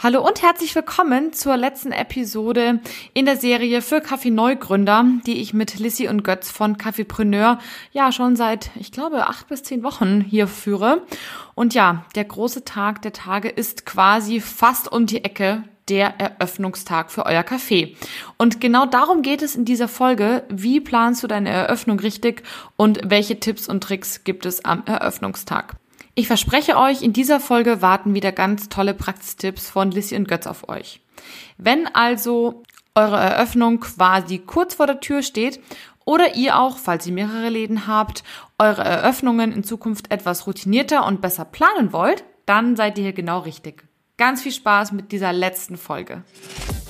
Hallo und herzlich willkommen zur letzten Episode in der Serie für Kaffee-Neugründer, die ich mit Lissy und Götz von Kaffeepreneur ja schon seit, ich glaube, acht bis zehn Wochen hier führe. Und ja, der große Tag der Tage ist quasi fast um die Ecke der Eröffnungstag für euer Café. Und genau darum geht es in dieser Folge. Wie planst du deine Eröffnung richtig und welche Tipps und Tricks gibt es am Eröffnungstag? Ich verspreche euch, in dieser Folge warten wieder ganz tolle Praxistipps von Lissy und Götz auf euch. Wenn also eure Eröffnung quasi kurz vor der Tür steht oder ihr auch, falls ihr mehrere Läden habt, eure Eröffnungen in Zukunft etwas routinierter und besser planen wollt, dann seid ihr hier genau richtig. Ganz viel Spaß mit dieser letzten Folge.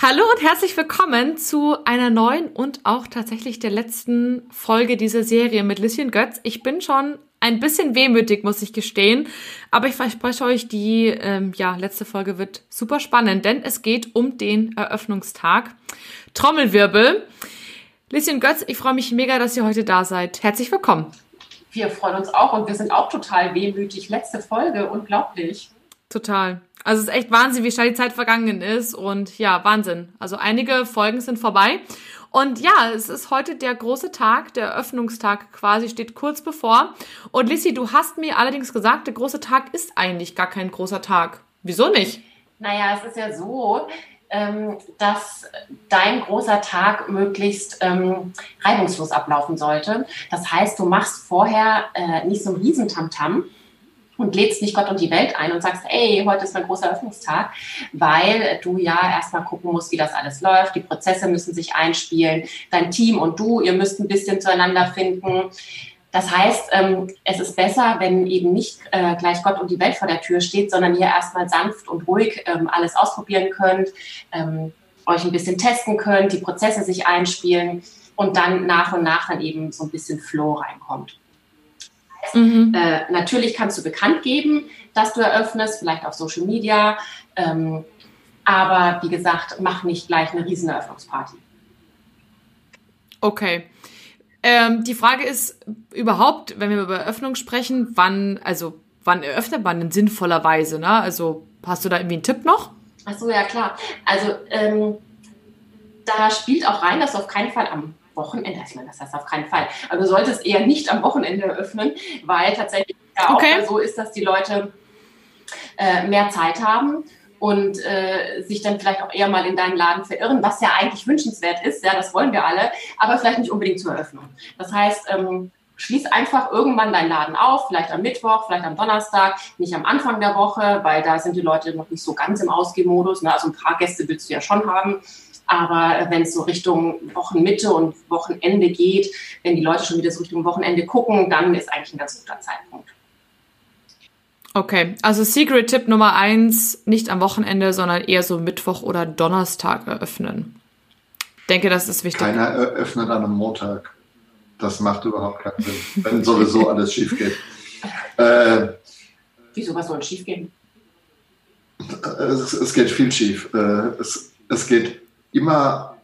Hallo und herzlich willkommen zu einer neuen und auch tatsächlich der letzten Folge dieser Serie mit Lisschen Götz. Ich bin schon ein bisschen wehmütig, muss ich gestehen, aber ich verspreche euch, die ähm, ja, letzte Folge wird super spannend, denn es geht um den Eröffnungstag. Trommelwirbel. Lisschen Götz, ich freue mich mega, dass ihr heute da seid. Herzlich willkommen. Wir freuen uns auch und wir sind auch total wehmütig. Letzte Folge, unglaublich. Total. Also es ist echt Wahnsinn, wie schnell die Zeit vergangen ist. Und ja, Wahnsinn. Also einige Folgen sind vorbei. Und ja, es ist heute der große Tag, der Eröffnungstag quasi steht kurz bevor. Und Lissy, du hast mir allerdings gesagt, der große Tag ist eigentlich gar kein großer Tag. Wieso nicht? Naja, es ist ja so, ähm, dass dein großer Tag möglichst ähm, reibungslos ablaufen sollte. Das heißt, du machst vorher äh, nicht so ein Riesentamtam, und lädst nicht Gott und die Welt ein und sagst, ey, heute ist mein großer Öffnungstag, weil du ja erstmal gucken musst, wie das alles läuft. Die Prozesse müssen sich einspielen. Dein Team und du, ihr müsst ein bisschen zueinander finden. Das heißt, ähm, es ist besser, wenn eben nicht äh, gleich Gott und die Welt vor der Tür steht, sondern ihr erstmal sanft und ruhig ähm, alles ausprobieren könnt, ähm, euch ein bisschen testen könnt, die Prozesse sich einspielen und dann nach und nach dann eben so ein bisschen Flow reinkommt. Mhm. Äh, natürlich kannst du bekannt geben, dass du eröffnest, vielleicht auf Social Media. Ähm, aber wie gesagt, mach nicht gleich eine riesen Eröffnungsparty. Okay. Ähm, die Frage ist überhaupt, wenn wir über Eröffnung sprechen, wann, also wann eröffnet man denn sinnvollerweise? Ne? Also hast du da irgendwie einen Tipp noch? Ach so, ja klar. Also ähm, da spielt auch rein, dass du auf keinen Fall am Wochenende, ich meine, das heißt auf keinen Fall, aber du solltest eher nicht am Wochenende eröffnen, weil tatsächlich ja okay. auch so ist, dass die Leute äh, mehr Zeit haben und äh, sich dann vielleicht auch eher mal in deinen Laden verirren, was ja eigentlich wünschenswert ist, ja, das wollen wir alle, aber vielleicht nicht unbedingt zur Eröffnung. Das heißt, ähm, schließ einfach irgendwann deinen Laden auf, vielleicht am Mittwoch, vielleicht am Donnerstag, nicht am Anfang der Woche, weil da sind die Leute noch nicht so ganz im Ausgehmodus. Ne? Also ein paar Gäste willst du ja schon haben. Aber wenn es so Richtung Wochenmitte und Wochenende geht, wenn die Leute schon wieder so Richtung Wochenende gucken, dann ist eigentlich ein ganz guter Zeitpunkt. Okay, also Secret-Tipp Nummer eins, nicht am Wochenende, sondern eher so Mittwoch oder Donnerstag eröffnen. Ich denke, das ist wichtig. Keiner eröffnet an einem Montag. Das macht überhaupt keinen Sinn, wenn sowieso alles schief geht. Äh, Wieso, was soll schief gehen? Es, es, geht viel schief. Äh, es, es geht immer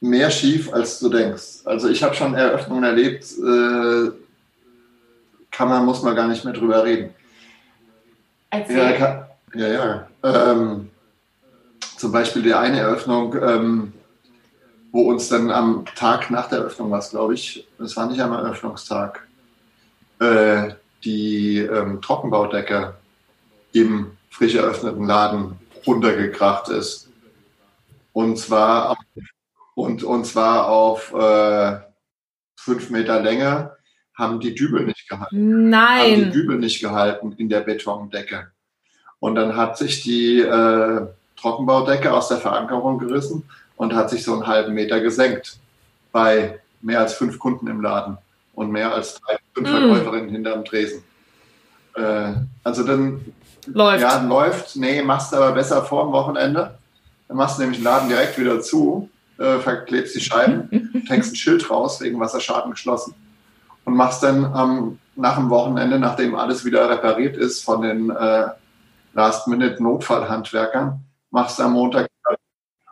mehr schief, als du denkst. Also ich habe schon Eröffnungen erlebt, äh, kann man, muss man gar nicht mehr drüber reden. Erzähl. Ja, kann, ja. ja. Ähm, zum Beispiel die eine Eröffnung, ähm, wo uns dann am Tag nach der Eröffnung war es, glaube ich, es war nicht am Eröffnungstag, äh, die ähm, Trockenbaudecke im frisch eröffneten Laden runtergekracht ist. Und zwar, und, und zwar auf äh, fünf Meter Länge haben die Dübel nicht gehalten. Nein. Haben die Dübel nicht gehalten in der Betondecke. Und dann hat sich die äh, Trockenbaudecke aus der Verankerung gerissen und hat sich so einen halben Meter gesenkt bei mehr als fünf Kunden im Laden und mehr als drei, fünf mm. Verkäuferinnen hinterm Tresen. Äh, also dann läuft. Ja, läuft. Nee, machst aber besser vor dem Wochenende. Dann machst du nämlich den Laden direkt wieder zu, äh, verklebst die Scheiben, hängst ein Schild raus, wegen Wasserschaden geschlossen. und machst dann am, nach dem Wochenende, nachdem alles wieder repariert ist von den äh, Last-Minute-Notfallhandwerkern, machst am Montag,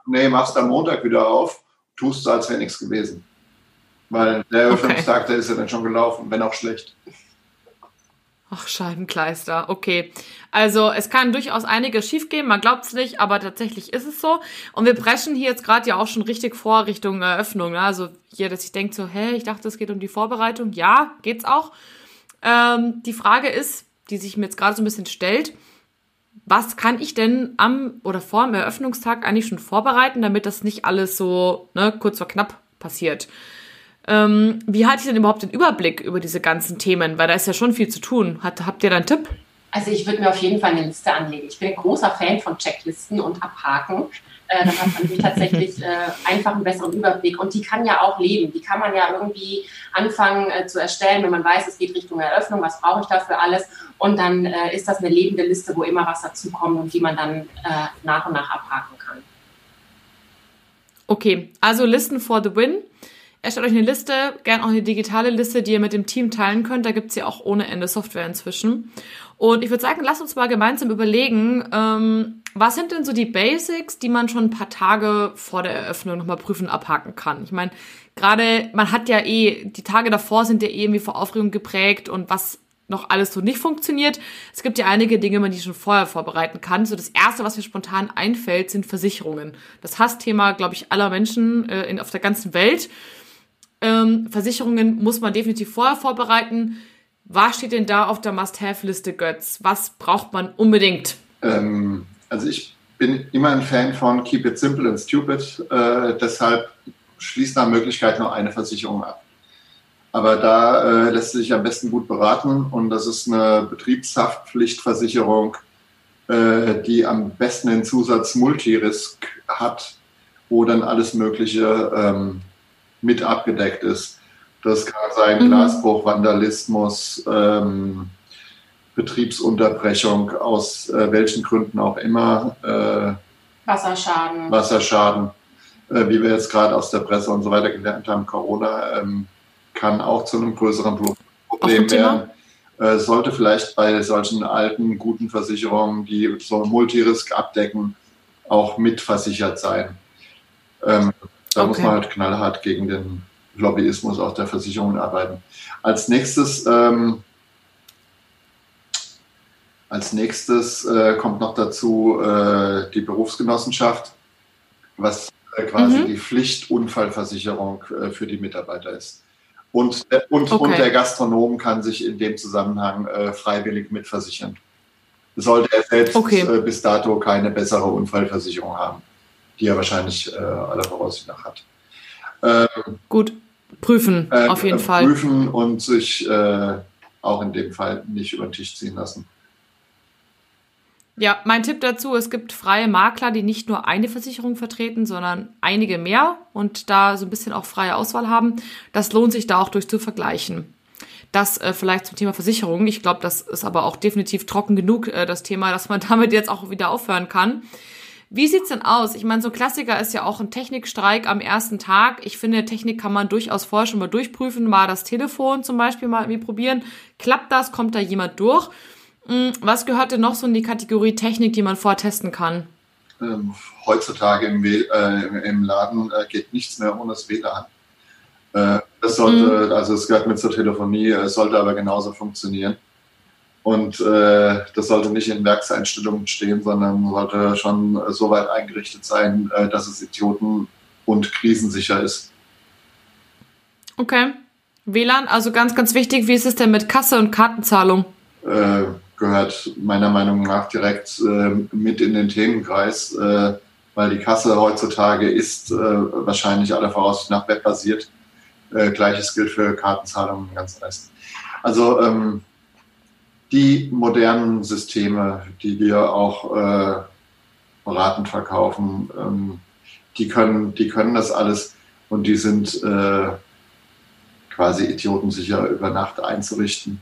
nee, machst am Montag wieder auf, tust so, als wäre nichts gewesen. Weil der Eröffnungstag, okay. der ist ja dann schon gelaufen, wenn auch schlecht. Ach, Scheibenkleister, okay. Also es kann durchaus einiges schiefgehen, man glaubt es nicht, aber tatsächlich ist es so. Und wir preschen hier jetzt gerade ja auch schon richtig vor Richtung Eröffnung. Ne? Also hier, dass ich denke so, hä, ich dachte, es geht um die Vorbereitung. Ja, geht's auch. Ähm, die Frage ist, die sich mir jetzt gerade so ein bisschen stellt, was kann ich denn am oder vor dem Eröffnungstag eigentlich schon vorbereiten, damit das nicht alles so ne, kurz vor knapp passiert? Ähm, wie haltet ihr denn überhaupt den Überblick über diese ganzen Themen? Weil da ist ja schon viel zu tun. Hat, habt ihr da einen Tipp? Also ich würde mir auf jeden Fall eine Liste anlegen. Ich bin ein großer Fan von Checklisten und Abhaken. Äh, dann hat man tatsächlich äh, einfach einen besseren Überblick. Und die kann ja auch leben. Die kann man ja irgendwie anfangen äh, zu erstellen, wenn man weiß, es geht Richtung Eröffnung, was brauche ich dafür alles. Und dann äh, ist das eine lebende Liste, wo immer was dazukommt und die man dann äh, nach und nach abhaken kann. Okay, also Listen for the Win. Erstellt euch eine Liste, gern auch eine digitale Liste, die ihr mit dem Team teilen könnt. Da gibt's ja auch ohne Ende Software inzwischen. Und ich würde sagen, lasst uns mal gemeinsam überlegen, ähm, was sind denn so die Basics, die man schon ein paar Tage vor der Eröffnung nochmal prüfen abhaken kann? Ich meine, gerade, man hat ja eh, die Tage davor sind ja eh irgendwie vor Aufregung geprägt und was noch alles so nicht funktioniert. Es gibt ja einige Dinge, man die schon vorher vorbereiten kann. So das erste, was mir spontan einfällt, sind Versicherungen. Das Hassthema, glaube ich, aller Menschen äh, in, auf der ganzen Welt. Ähm, Versicherungen muss man definitiv vorher vorbereiten. Was steht denn da auf der Must-Have-Liste, Götz? Was braucht man unbedingt? Ähm, also ich bin immer ein Fan von Keep it simple and stupid. Äh, deshalb schließt nach Möglichkeit nur eine Versicherung ab. Aber da äh, lässt sich am besten gut beraten und das ist eine Betriebshaftpflichtversicherung, äh, die am besten den Zusatz Multirisk hat, wo dann alles Mögliche ähm, mit abgedeckt ist. Das kann sein mhm. Glasbruch, Vandalismus, ähm, Betriebsunterbrechung aus äh, welchen Gründen auch immer. Äh, Wasserschaden. Wasserschaden, äh, wie wir jetzt gerade aus der Presse und so weiter gelernt haben, Corona ähm, kann auch zu einem größeren Problem werden. Äh, sollte vielleicht bei solchen alten, guten Versicherungen, die so Multirisk abdecken, auch mitversichert sein. Ähm, da okay. muss man halt knallhart gegen den Lobbyismus auch der Versicherungen arbeiten. Als nächstes, ähm, als nächstes äh, kommt noch dazu äh, die Berufsgenossenschaft, was äh, quasi mhm. die Pflichtunfallversicherung äh, für die Mitarbeiter ist. Und, äh, und, okay. und der Gastronom kann sich in dem Zusammenhang freiwillig mitversichern. Sollte er selbst okay. bis dato keine bessere Unfallversicherung haben die er wahrscheinlich äh, aller Voraussicht nach hat. Ähm, Gut, prüfen äh, auf jeden äh, Fall. Prüfen und sich äh, auch in dem Fall nicht über den Tisch ziehen lassen. Ja, mein Tipp dazu, es gibt freie Makler, die nicht nur eine Versicherung vertreten, sondern einige mehr und da so ein bisschen auch freie Auswahl haben. Das lohnt sich da auch durch zu vergleichen. Das äh, vielleicht zum Thema Versicherung. Ich glaube, das ist aber auch definitiv trocken genug, äh, das Thema, dass man damit jetzt auch wieder aufhören kann. Wie sieht's denn aus? Ich meine, so ein Klassiker ist ja auch ein Technikstreik am ersten Tag. Ich finde, Technik kann man durchaus vorher schon mal durchprüfen, mal das Telefon zum Beispiel mal irgendwie probieren. Klappt das? Kommt da jemand durch? Hm, was gehört denn noch so in die Kategorie Technik, die man vortesten kann? Ähm, heutzutage im, äh, im Laden äh, geht nichts mehr ohne das WLAN. Äh, das sollte, mhm. also es gehört mit zur Telefonie, es sollte aber genauso funktionieren. Und äh, das sollte nicht in Werkseinstellungen stehen, sondern sollte schon so weit eingerichtet sein, äh, dass es Idioten- und krisensicher ist. Okay. WLAN, also ganz, ganz wichtig, wie ist es denn mit Kasse und Kartenzahlung? Äh, gehört meiner Meinung nach direkt äh, mit in den Themenkreis, äh, weil die Kasse heutzutage ist äh, wahrscheinlich aller Voraussicht nach webbasiert. Äh, Gleiches gilt für Kartenzahlungen ganz Rest. Also ähm, die modernen Systeme, die wir auch äh, beratend verkaufen, ähm, die, können, die können das alles und die sind äh, quasi idiotensicher über Nacht einzurichten,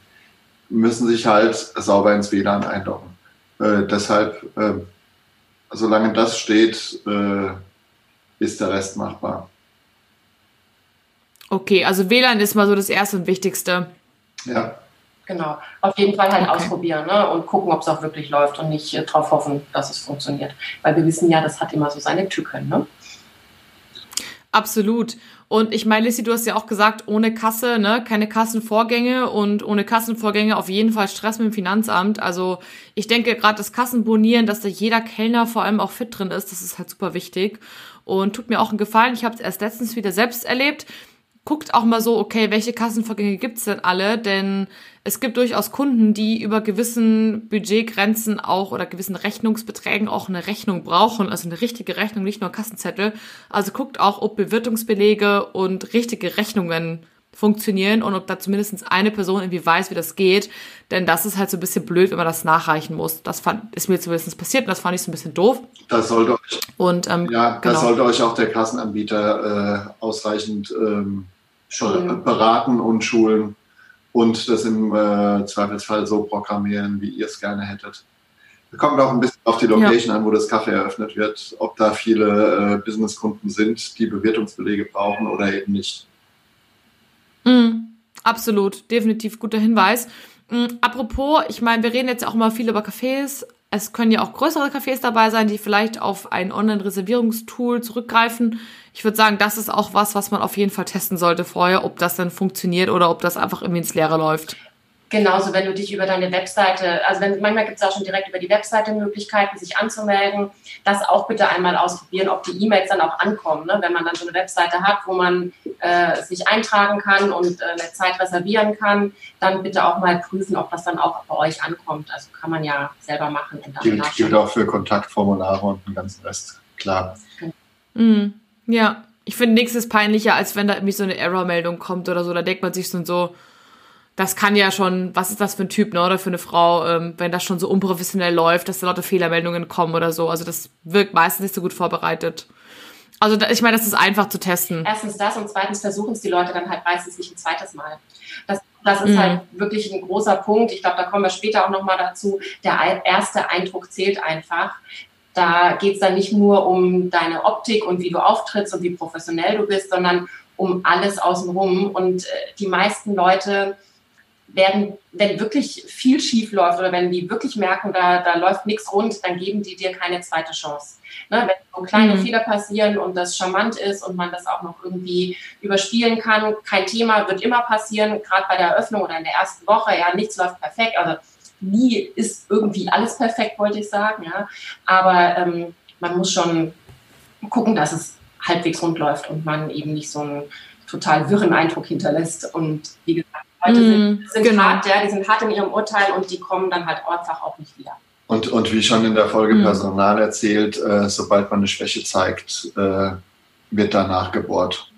müssen sich halt sauber ins WLAN einloggen. Äh, deshalb, äh, solange das steht, äh, ist der Rest machbar. Okay, also WLAN ist mal so das Erste und Wichtigste. Ja. Genau. Auf jeden Fall halt Okay. ausprobieren ne? und gucken, ob es auch wirklich läuft und nicht äh, darauf hoffen, dass es funktioniert. Weil wir wissen ja, das hat immer so seine Tücken. Ne? Absolut. Und ich meine, Lissy, du hast ja auch gesagt, ohne Kasse, ne, keine Kassenvorgänge und ohne Kassenvorgänge auf jeden Fall Stress mit dem Finanzamt. Also ich denke gerade das Kassenbonieren, dass da jeder Kellner vor allem auch fit drin ist, das ist halt super wichtig. Und tut mir auch einen Gefallen. Ich habe es erst letztens wieder selbst erlebt. Guckt auch mal so, okay, welche Kassenvorgänge gibt's denn alle? Denn es gibt durchaus Kunden, die über gewissen Budgetgrenzen auch oder gewissen Rechnungsbeträgen auch eine Rechnung brauchen, also eine richtige Rechnung, nicht nur Kassenzettel. Also guckt auch, ob Bewirtungsbelege und richtige Rechnungen funktionieren und ob da zumindest eine Person irgendwie weiß, wie das geht. Denn das ist halt so ein bisschen blöd, wenn man das nachreichen muss. Das fand, ist mir zumindest passiert und das fand ich so ein bisschen doof. Da sollte euch, Und ähm, ja, genau. sollte euch auch der Kassenanbieter äh, ausreichend ähm, Schulen. beraten und schulen und das im äh, Zweifelsfall so programmieren, wie ihr es gerne hättet. Kommt auch ein bisschen auf die Location an, wo das Kaffee eröffnet wird, ob da viele äh, Businesskunden sind, die Bewertungsbelege brauchen oder eben nicht. Mm, absolut, definitiv guter Hinweis. Mm, apropos, ich meine, wir reden jetzt auch mal viel über Cafés. Es können ja auch größere Cafés dabei sein, die vielleicht auf ein Online-Reservierungstool zurückgreifen. Ich würde sagen, das ist auch was, was man auf jeden Fall testen sollte vorher, ob das dann funktioniert oder ob das einfach irgendwie ins Leere läuft. Genauso, wenn du dich über deine Webseite, also wenn, manchmal gibt es auch schon direkt über die Webseite Möglichkeiten, sich anzumelden. Das auch bitte einmal ausprobieren, ob die E-Mails dann auch ankommen. Ne? Wenn man dann so eine Webseite hat, wo man äh, sich eintragen kann und äh, eine Zeit reservieren kann, dann bitte auch mal prüfen, ob das dann auch bei euch ankommt. Also kann man ja selber machen. Und dann Gilt, gilt auch für Kontaktformulare und den ganzen Rest. Klar. Mm, ja, ich finde, nichts ist peinlicher, als wenn da irgendwie so eine Error-Meldung kommt oder so. Da denkt man sich so, so das kann ja schon, was ist das für ein Typ, ne, oder für eine Frau, ähm, wenn das schon so unprofessionell läuft, dass da lauter Fehlermeldungen kommen oder so. Also das wirkt meistens nicht so gut vorbereitet. Also da, ich meine, das ist einfach zu testen. Erstens das und zweitens versuchen es die Leute dann halt meistens nicht ein zweites Mal. Das, das ist Mhm. halt wirklich ein großer Punkt. Ich glaube, da kommen wir später auch nochmal dazu. Der erste Eindruck zählt einfach. Da geht es dann nicht nur um deine Optik und wie du auftrittst und wie professionell du bist, sondern um alles außenrum. Und äh, die meisten Leute werden, wenn wirklich viel schief läuft oder wenn die wirklich merken, da, da läuft nichts rund, dann geben die dir keine zweite Chance. Ne, wenn so kleine Mhm. Fehler passieren und das charmant ist und man das auch noch irgendwie überspielen kann, kein Thema, wird immer passieren, gerade bei der Eröffnung oder in der ersten Woche, ja, nichts läuft perfekt, also nie ist irgendwie alles perfekt, wollte ich sagen, ja, aber ähm, man muss schon gucken, dass es halbwegs rund läuft und man eben nicht so einen total wirren Eindruck hinterlässt und wie gesagt, Leute Mm, sind, sind genau. hart, ja, die sind hart in ihrem Urteil und die kommen dann halt einfach auch nicht wieder. Und, und wie schon in der Folge Mhm. Personal erzählt, äh, sobald man eine Schwäche zeigt, äh, wird danach gebohrt.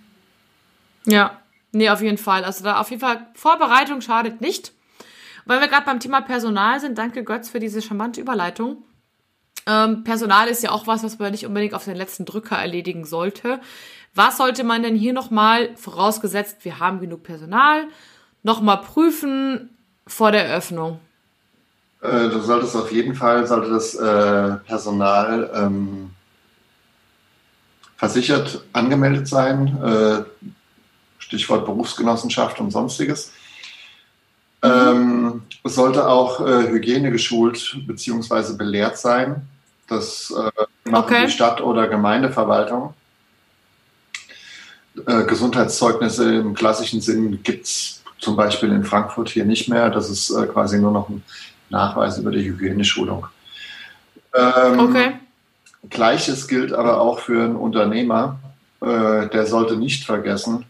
Ja, nee, auf jeden Fall. Also da auf jeden Fall Vorbereitung schadet nicht. Weil wir gerade beim Thema Personal sind, danke Götz für diese charmante Überleitung. Ähm, Personal ist ja auch was, was man nicht unbedingt auf den letzten Drücker erledigen sollte. Was sollte man denn hier nochmal, vorausgesetzt, wir haben genug Personal, nochmal prüfen vor der Eröffnung? Äh, du solltest auf jeden Fall, sollte das äh, Personal ähm, versichert angemeldet sein, äh, Stichwort Berufsgenossenschaft und sonstiges. Ähm, es sollte auch äh, Hygiene geschult bzw. belehrt sein. Das äh, machen Okay. die Stadt- oder Gemeindeverwaltung. Gesundheitszeugnisse im klassischen Sinn gibt es zum Beispiel in Frankfurt hier nicht mehr. Das ist äh, quasi nur noch ein Nachweis über die Hygieneschulung. Ähm, Okay. Gleiches gilt aber auch für einen Unternehmer. Äh, der sollte nicht vergessen,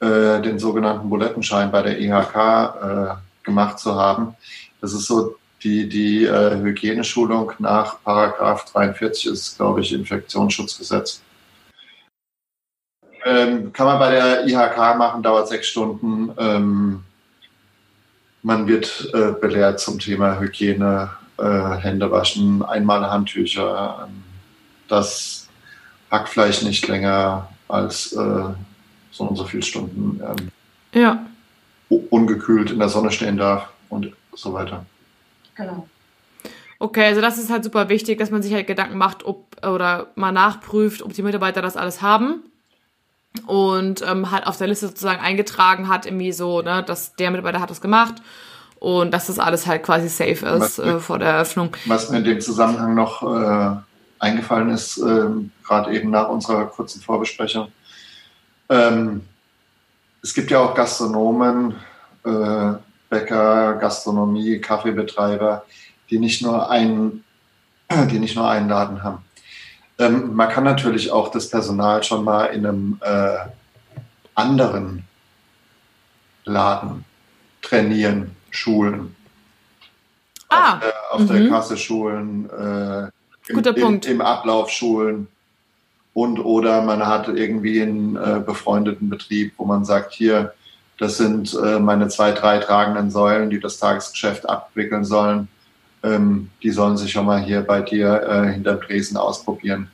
äh, den sogenannten Bulettenschein bei der IHK äh, gemacht zu haben. Das ist so die, die äh, Hygieneschulung nach Paragraph 43 ist, glaube ich, Infektionsschutzgesetz. Ähm, kann man bei der IHK machen, dauert sechs Stunden. Ähm, man wird äh, belehrt zum Thema Hygiene, äh, Hände waschen, einmal Handtücher, ähm, dass Hackfleisch nicht länger als äh, so und so viele Stunden ähm, Ja. ungekühlt in der Sonne stehen darf und so weiter. Genau. Okay, also das ist halt super wichtig, dass man sich halt Gedanken macht, ob oder mal nachprüft, ob die Mitarbeiter das alles haben. Und ähm, halt auf der Liste sozusagen eingetragen hat, irgendwie so, ne, dass der Mitarbeiter hat das gemacht und dass das alles halt quasi safe ist äh, vor der Eröffnung. Was mir in dem Zusammenhang noch äh, eingefallen ist, äh, gerade eben nach unserer kurzen Vorbesprechung. Ähm, es gibt ja auch Gastronomen, äh, Bäcker, Gastronomie, Kaffeebetreiber, die nicht nur einen, die nicht nur einen Laden haben. Ähm, man kann natürlich auch das Personal schon mal in einem äh, anderen Laden trainieren, schulen. Ah, auf der, auf mhm. der Kasse schulen, äh, Guter im, Punkt. Im, Ablauf schulen. Und oder man hat irgendwie einen äh, befreundeten Betrieb, wo man sagt, hier, das sind äh, meine zwei, drei tragenden Säulen, die das Tagesgeschäft abwickeln sollen ähm, die sollen sich schon mal hier bei dir äh, hinterm Tresen ausprobieren,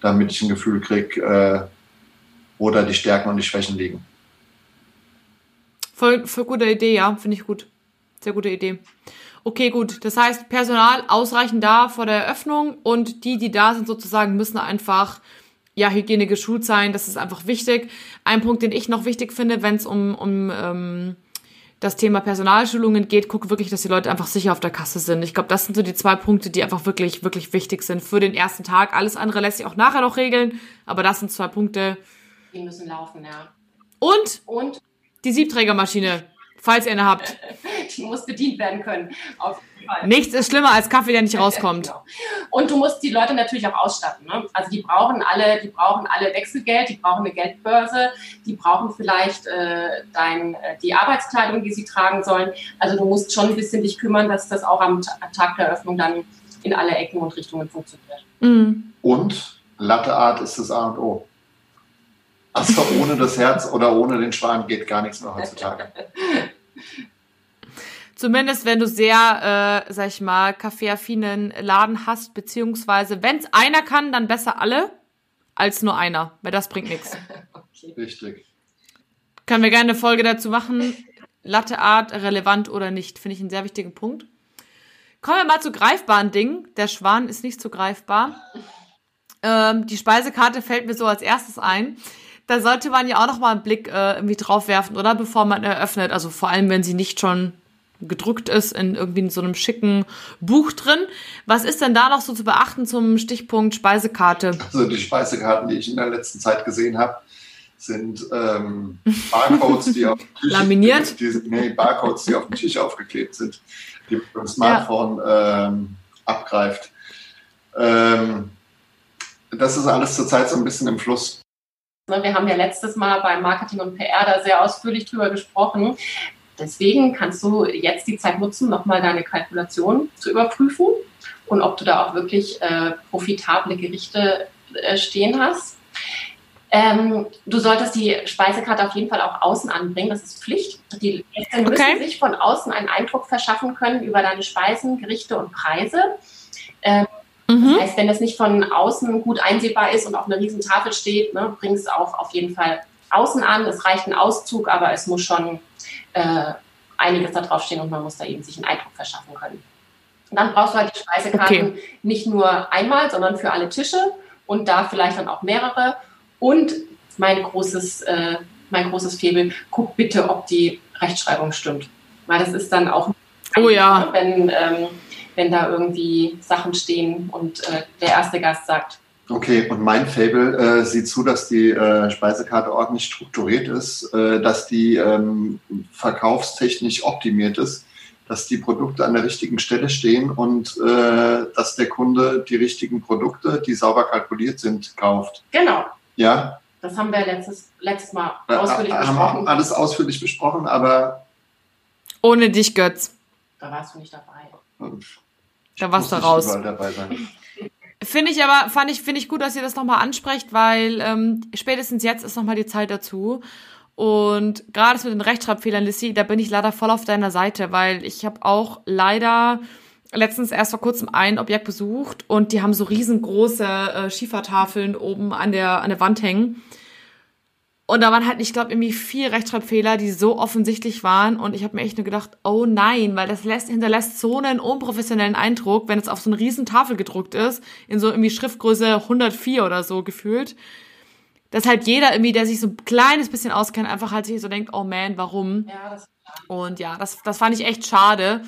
damit ich ein Gefühl kriege, äh, wo da die Stärken und die Schwächen liegen. Voll, voll gute Idee, ja, finde ich gut. Sehr gute Idee. Okay, gut. Das heißt, Personal ausreichend da vor der Eröffnung und die, die da sind sozusagen, müssen einfach ja, Hygiene geschult sein. Das ist einfach wichtig. Ein Punkt, den ich noch wichtig finde, wenn es um, um ähm, das Thema Personalschulungen geht, guck wirklich, dass die Leute einfach sicher auf der Kasse sind. Ich glaube, das sind so die zwei Punkte, die einfach wirklich, wirklich wichtig sind für den ersten Tag. Alles andere lässt sich auch nachher noch regeln, aber das sind zwei Punkte. Die müssen laufen, ja. Und? Und? Die Siebträgermaschine, falls ihr eine habt. die muss bedient werden können. Auf Nichts ist schlimmer als Kaffee, der nicht rauskommt. genau. Und du musst die Leute natürlich auch ausstatten. Ne? Also die brauchen alle, die brauchen alle Wechselgeld, die brauchen eine Geldbörse, die brauchen vielleicht äh, dein, äh, die Arbeitskleidung, die sie tragen sollen. Also du musst schon ein bisschen dich kümmern, dass das auch am, am Tag der Eröffnung dann in alle Ecken und Richtungen funktioniert. Mhm. Und Latteart ist das A und O. Also ohne das Herz oder ohne den Schwan geht gar nichts mehr heutzutage. Zumindest wenn du sehr, äh, sag ich mal, kaffeeaffinen Laden hast, beziehungsweise wenn es einer kann, dann besser alle als nur einer, weil das bringt nichts. okay. Richtig. Können wir gerne eine Folge dazu machen. Latteart, relevant oder nicht, finde ich einen sehr wichtigen Punkt. Kommen wir mal zu greifbaren Dingen. Der Schwan ist nicht so greifbar. Ähm, die Speisekarte fällt mir so als erstes ein. Da sollte man ja auch noch mal einen Blick äh, irgendwie drauf werfen, oder? Bevor man eröffnet. Also vor allem, wenn sie nicht schon gedruckt ist in irgendwie in so einem schicken Buch drin. Was ist denn da noch so zu beachten zum Stichpunkt Speisekarte? Also die Speisekarten, die ich in der letzten Zeit gesehen habe, sind ähm, Barcodes, die auf dem Tisch laminiert. Die, nee, Barcodes, die auf dem Tisch aufgeklebt sind, die mit dem Smartphone ja. ähm, abgreift. Ähm, das ist alles zurzeit so ein bisschen im Fluss. Wir haben ja letztes Mal beim Marketing und PR da sehr ausführlich drüber gesprochen. Deswegen kannst du jetzt die Zeit nutzen, nochmal deine Kalkulation zu überprüfen und ob du da auch wirklich äh, profitable Gerichte äh, stehen hast. Ähm, du solltest die Speisekarte auf jeden Fall auch außen anbringen, das ist Pflicht. Die Gäste müssen okay. sich von außen einen Eindruck verschaffen können über deine Speisen, Gerichte und Preise. Ähm, mhm. Das heißt, wenn es nicht von außen gut einsehbar ist und auf einer riesen Tafel steht, ne, bring es auch auf jeden Fall außen an. Es reicht ein Auszug, aber es muss schon äh, einiges da draufstehen und man muss da eben sich einen Eindruck verschaffen können. Und dann brauchst du halt die Speisekarten okay. nicht nur einmal, sondern für alle Tische und da vielleicht dann auch mehrere. Und mein großes, äh, mein großes Febel, guck bitte, ob die Rechtschreibung stimmt. Weil das ist dann auch, oh ja. wenn, ähm, wenn da irgendwie Sachen stehen und äh, der erste Gast sagt, Okay, und mein Fable äh, sieht zu, dass die äh, Speisekarte ordentlich strukturiert ist, äh, dass die ähm, verkaufstechnisch optimiert ist, dass die Produkte an der richtigen Stelle stehen und äh, dass der Kunde die richtigen Produkte, die sauber kalkuliert sind, kauft. Genau. Ja. Das haben wir letztes, letztes Mal ausführlich äh, besprochen. Haben alles ausführlich besprochen, aber. Ohne dich, Götz. Da warst du nicht dabei. Da warst du raus. Dabei sein. Finde ich aber, fand ich, finde ich gut, dass ihr das nochmal ansprecht, weil ähm, spätestens jetzt ist nochmal die Zeit dazu. Und gerade mit den Rechtschreibfehlern, Lissy, da bin ich leider voll auf deiner Seite, weil ich habe auch leider letztens erst vor kurzem ein Objekt besucht und die haben so riesengroße äh, Schiefertafeln oben an der, an der Wand hängen. Und da waren halt, ich glaube, irgendwie vier Rechtschreibfehler, die so offensichtlich waren. Und ich habe mir echt nur gedacht, oh nein, weil das lässt, hinterlässt so einen unprofessionellen Eindruck, wenn es auf so eine riesen Tafel gedruckt ist, in so irgendwie Schriftgröße 104 oder so gefühlt. dass halt jeder irgendwie, der sich so ein kleines bisschen auskennt, einfach halt sich so denkt, oh man, warum? Ja, das und ja, das, das fand ich echt schade.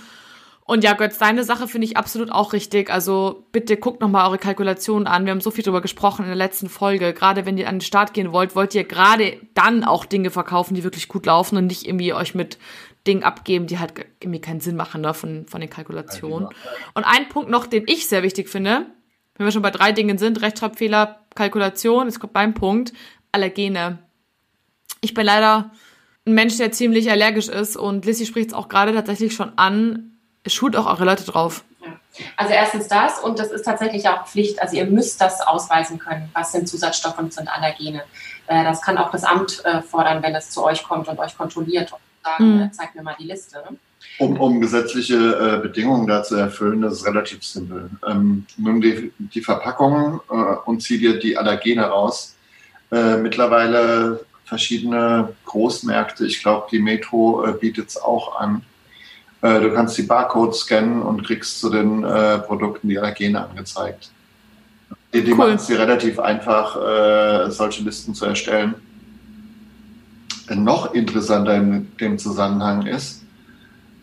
Und ja, Götz, deine Sache finde ich absolut auch richtig. Also bitte guckt nochmal eure Kalkulationen an. Wir haben so viel drüber gesprochen in der letzten Folge. Gerade wenn ihr an den Start gehen wollt, wollt ihr gerade dann auch Dinge verkaufen, die wirklich gut laufen und nicht irgendwie euch mit Dingen abgeben, die halt irgendwie keinen Sinn machen ne, von, von den Kalkulationen. Und ein Punkt noch, den ich sehr wichtig finde, wenn wir schon bei drei Dingen sind, Rechtschreibfehler, Kalkulation, es kommt beim Punkt, Allergene. Ich bin leider ein Mensch, der ziemlich allergisch ist und Lissy spricht es auch gerade tatsächlich schon an, schult auch eure Leute drauf. Also erstens das und das ist tatsächlich auch Pflicht. Also ihr müsst das ausweisen können. Was sind Zusatzstoffe und sind Allergene? Äh, das kann auch das Amt äh, fordern, wenn es zu euch kommt und euch kontrolliert und sagen, mhm. zeigt mir mal die Liste. Um, um gesetzliche Bedingungen da zu erfüllen, das ist relativ simpel. Ähm, nimm die, die Verpackung und zieh dir die Allergene raus. mittlerweile verschiedene Großmärkte, ich glaube, die Metro bietet es auch an äh, du kannst die Barcodes scannen und kriegst zu den äh, Produkten die Allergene angezeigt. Die, die cool. machen es dir relativ einfach, äh, solche Listen zu erstellen. Noch interessanter in dem Zusammenhang ist,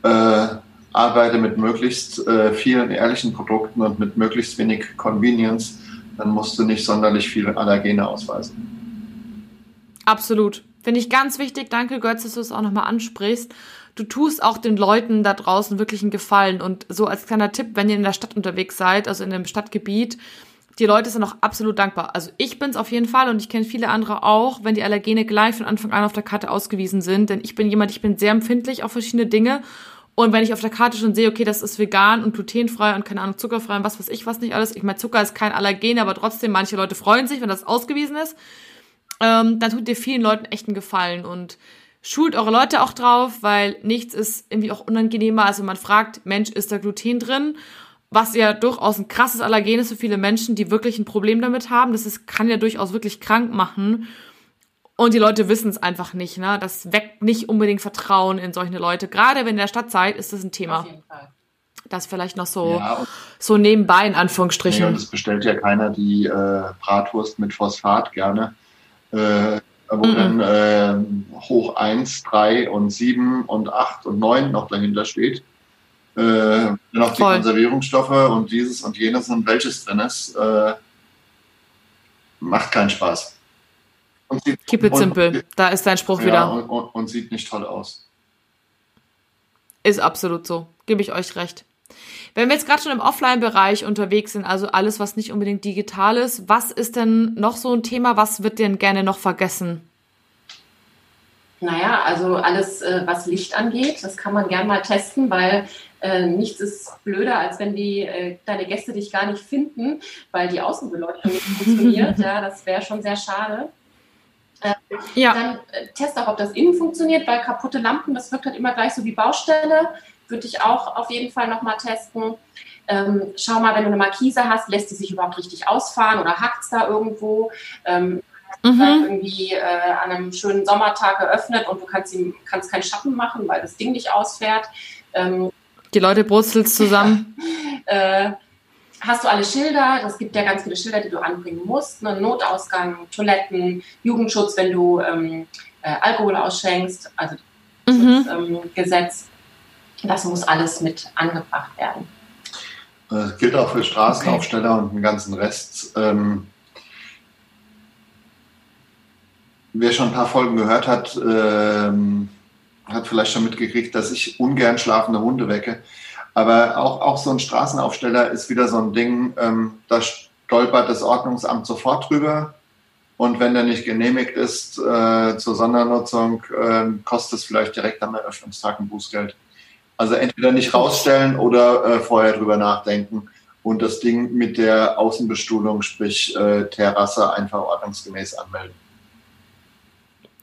äh, arbeite mit möglichst vielen ehrlichen Produkten und mit möglichst wenig Convenience, dann musst du nicht sonderlich viele Allergene ausweisen. Absolut. Finde ich ganz wichtig. Danke, Götz, dass du es auch nochmal ansprichst du tust auch den Leuten da draußen wirklich einen Gefallen. Und so als kleiner Tipp, wenn ihr in der Stadt unterwegs seid, also in einem Stadtgebiet, die Leute sind auch absolut dankbar. Also ich bin's auf jeden Fall und ich kenne viele andere auch, wenn die Allergene gleich von Anfang an auf der Karte ausgewiesen sind. Denn ich bin jemand, ich bin sehr empfindlich auf verschiedene Dinge. Und wenn ich auf der Karte schon sehe, okay, das ist vegan und glutenfrei und keine Ahnung, zuckerfrei und was weiß ich was nicht alles. Ich meine, Zucker ist kein Allergen, aber trotzdem, manche Leute freuen sich, wenn das ausgewiesen ist. Ähm, dann tut dir vielen Leuten echt einen Gefallen. Und schult eure Leute auch drauf, weil nichts ist irgendwie auch unangenehmer, als wenn man fragt, Mensch, ist da Gluten drin? Was ja durchaus ein krasses Allergen ist für viele Menschen, die wirklich ein Problem damit haben. Das ist, kann ja durchaus wirklich krank machen. Und die Leute wissen es einfach nicht. Ne? Das weckt nicht unbedingt Vertrauen in solche Leute. Gerade wenn in der Stadt seid, ist das ein Thema. Auf jeden Fall. Das vielleicht noch so, ja, so nebenbei in Anführungsstrichen. Nee, und es bestellt ja keiner die äh, Bratwurst mit Phosphat gerne. Äh, wo mhm. dann äh, hoch 1, 3 und 7 und 8 und 9 noch dahinter steht. Äh, noch die Konservierungsstoffe und dieses und jenes und welches drin ist, äh, macht keinen Spaß. Und sieht, Keep it und, simple, da ist dein Spruch ja, wieder. Und, und, und sieht nicht toll aus. Ist absolut so, gebe ich euch recht. Wenn wir jetzt gerade schon im Offline-Bereich unterwegs sind, also alles, was nicht unbedingt digital ist, was ist denn noch so ein Thema, was wird denn gerne noch vergessen? Naja, also alles, äh, was Licht angeht, das kann man gern mal testen, weil äh, nichts ist blöder, als wenn die äh, deine Gäste dich gar nicht finden, weil die Außenbeleuchtung nicht funktioniert. ja, das wäre schon sehr schade. Äh, ja. Dann äh, test auch, ob das innen funktioniert, weil kaputte Lampen, das wirkt halt immer gleich so wie Baustelle würde ich auch auf jeden Fall nochmal testen. Ähm, schau mal, wenn du eine Markise hast, lässt die sich überhaupt richtig ausfahren oder hackt es da irgendwo? Ähm, mhm. irgendwie äh, an einem schönen Sommertag geöffnet und du kannst, ihm, kannst keinen Schatten machen, weil das Ding nicht ausfährt. Ähm, die Leute brustelt zusammen. äh, hast du alle Schilder? Es gibt ja ganz viele Schilder, die du anbringen musst. Ne? Notausgang, Toiletten, Jugendschutz, wenn du ähm, äh, Alkohol ausschenkst, also mhm. das, ähm, Gesetz. Das muss alles mit angebracht werden. Das gilt auch für Straßenaufsteller okay. und den ganzen Rest. Ähm, wer schon ein paar Folgen gehört hat, ähm, hat vielleicht schon mitgekriegt, dass ich ungern schlafende Hunde wecke. Aber auch, auch so ein Straßenaufsteller ist wieder so ein Ding, ähm, da stolpert das Ordnungsamt sofort drüber. Und wenn der nicht genehmigt ist äh, zur Sondernutzung, äh, kostet es vielleicht direkt am Eröffnungstag ein Bußgeld. Also entweder nicht rausstellen oder äh, vorher drüber nachdenken und das Ding mit der Außenbestuhlung, sprich äh, Terrasse, einfach ordnungsgemäß anmelden.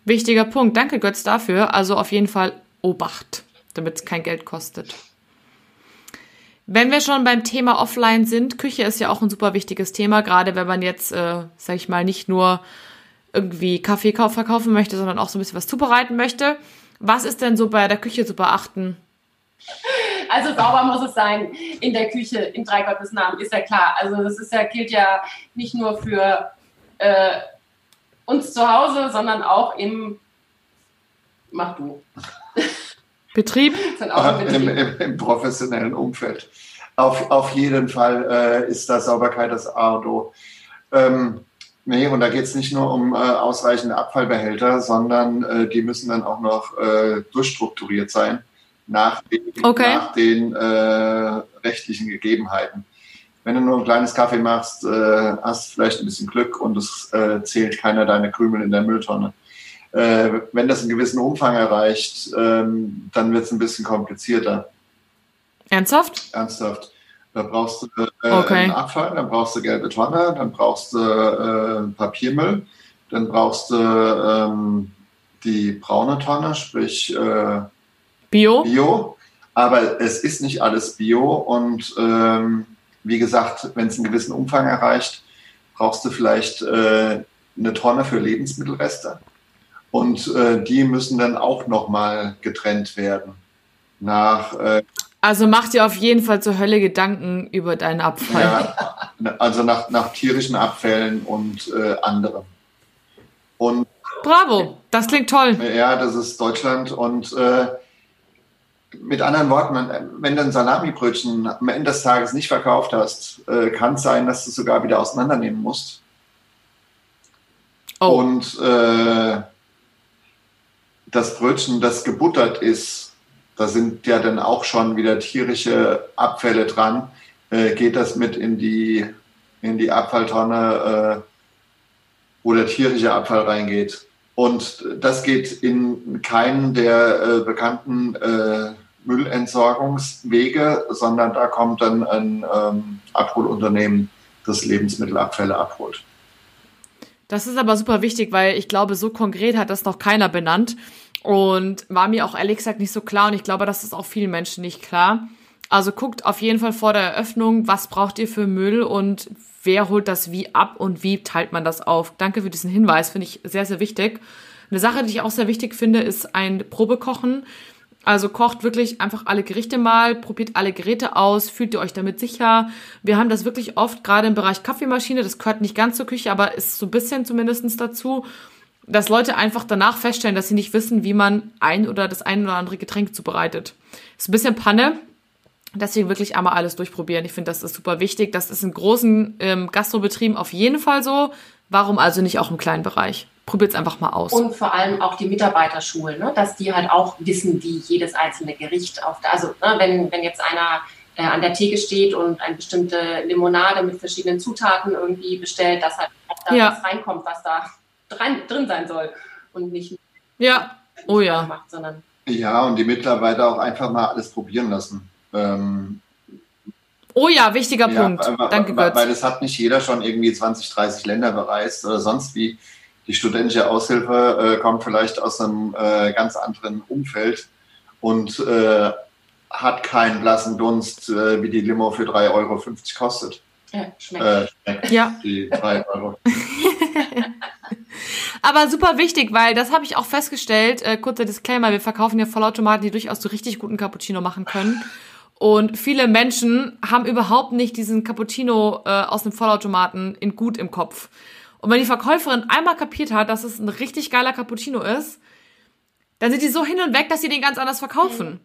Wichtiger Punkt. Danke, Götz, dafür. Also auf jeden Fall Obacht, damit es kein Geld kostet. Wenn wir schon beim Thema Offline sind, Küche ist ja auch ein super wichtiges Thema, gerade wenn man jetzt, äh, sag ich mal, nicht nur irgendwie Kaffee verkaufen möchte, sondern auch so ein bisschen was zubereiten möchte. Was ist denn so bei der Küche zu beachten? Also sauber muss es sein in der Küche, in drei Gottes Namen, ist ja klar. Also das ist ja, gilt ja nicht nur für äh, uns zu Hause, sondern auch im Mach du. Betrieb? Im, Betrieb. Im, im, Im, professionellen Umfeld. Auf, auf jeden Fall äh, ist da Sauberkeit das A und O. Ähm, nee, und da geht es nicht nur um äh, ausreichende Abfallbehälter, sondern äh, die müssen dann auch noch äh, durchstrukturiert sein nach den, okay. nach den äh, rechtlichen Gegebenheiten. Wenn du nur ein kleines Kaffee machst, äh, hast du vielleicht ein bisschen Glück und es äh, zählt keiner deine Krümel in der Mülltonne. Äh, wenn das einen gewissen Umfang erreicht, ähm, dann wird es ein bisschen komplizierter. Ernsthaft? Ernsthaft. Da brauchst du äh, okay. einen Abfall, dann brauchst du gelbe Tonne, dann brauchst du äh, Papiermüll, dann brauchst du ähm, die braune Tonne, sprich äh, Bio. Bio. Aber es ist nicht alles Bio und ähm, wie gesagt, wenn es einen gewissen Umfang erreicht, brauchst du vielleicht äh, eine Tonne für Lebensmittelreste. Und äh, die müssen dann auch nochmal getrennt werden. Nach, äh, also mach dir auf jeden Fall zur Hölle Gedanken über deinen Abfall. Ja, also nach, nach tierischen Abfällen und äh, anderem. Und, Bravo, das klingt toll. Ja, das ist Deutschland und äh, mit anderen Worten, wenn du ein Salamibrötchen am Ende des Tages nicht verkauft hast, äh, kann es sein, dass du es sogar wieder auseinandernehmen musst. Oh. Und äh, das Brötchen, das gebuttert ist, da sind ja dann auch schon wieder tierische Abfälle dran, äh, geht das mit in die, in die Abfalltonne, äh, wo der tierische Abfall reingeht. Und das geht in keinen der äh, bekannten äh, Müllentsorgungswege, sondern da kommt dann ein ähm, Abholunternehmen, das Lebensmittelabfälle abholt. Das ist aber super wichtig, weil ich glaube, so konkret hat das noch keiner benannt und war mir auch ehrlich gesagt nicht so klar und ich glaube, das ist auch vielen Menschen nicht klar. Also guckt auf jeden Fall vor der Eröffnung, was braucht ihr für Müll und wer holt das wie ab und wie teilt man das auf. Danke für diesen Hinweis, finde ich sehr, sehr wichtig. Eine Sache, die ich auch sehr wichtig finde, ist ein Probekochen. Also kocht wirklich einfach alle Gerichte mal, probiert alle Geräte aus, fühlt ihr euch damit sicher. Wir haben das wirklich oft, gerade im Bereich Kaffeemaschine, das gehört nicht ganz zur Küche, aber ist so ein bisschen zumindestens dazu, dass Leute einfach danach feststellen, dass sie nicht wissen, wie man ein oder das ein oder andere Getränk zubereitet. Ist ein bisschen Panne, Deswegen wirklich einmal alles durchprobieren. Ich finde, das ist super wichtig. Das ist in großen ähm, Gastrobetrieben auf jeden Fall so. Warum also nicht auch im kleinen Bereich? Probiert es einfach mal aus. Und vor allem auch die Mitarbeiterschulen, ne? dass die halt auch wissen, wie jedes einzelne Gericht auf der, also ne, wenn, wenn jetzt einer äh, an der Theke steht und eine bestimmte Limonade mit verschiedenen Zutaten irgendwie bestellt, dass halt auch da ja. was reinkommt, was da drin, drin sein soll und nicht ja. Oh ja. Macht, sondern ja, und die Mitarbeiter auch einfach mal alles probieren lassen. Ähm, oh ja, wichtiger ja, Punkt. Weil, Danke, Götz. Weil es hat nicht jeder schon irgendwie 20, 30 Länder bereist oder sonst wie. Die studentische Aushilfe äh, kommt vielleicht aus einem äh, ganz anderen Umfeld und äh, hat keinen blassen Dunst, äh, wie die Limo für 3,50 Euro kostet. Ja, schmeckt. Äh, schmeckt ja. Die 3 Euro. Aber super wichtig, weil das habe ich auch festgestellt. Äh, kurzer Disclaimer: Wir verkaufen ja Vollautomaten, die durchaus so richtig guten Cappuccino machen können. Und viele Menschen haben überhaupt nicht diesen Cappuccino äh, aus dem Vollautomaten in gut im Kopf. Und wenn die Verkäuferin einmal kapiert hat, dass es ein richtig geiler Cappuccino ist, dann sind die so hin und weg, dass sie den ganz anders verkaufen. Mhm.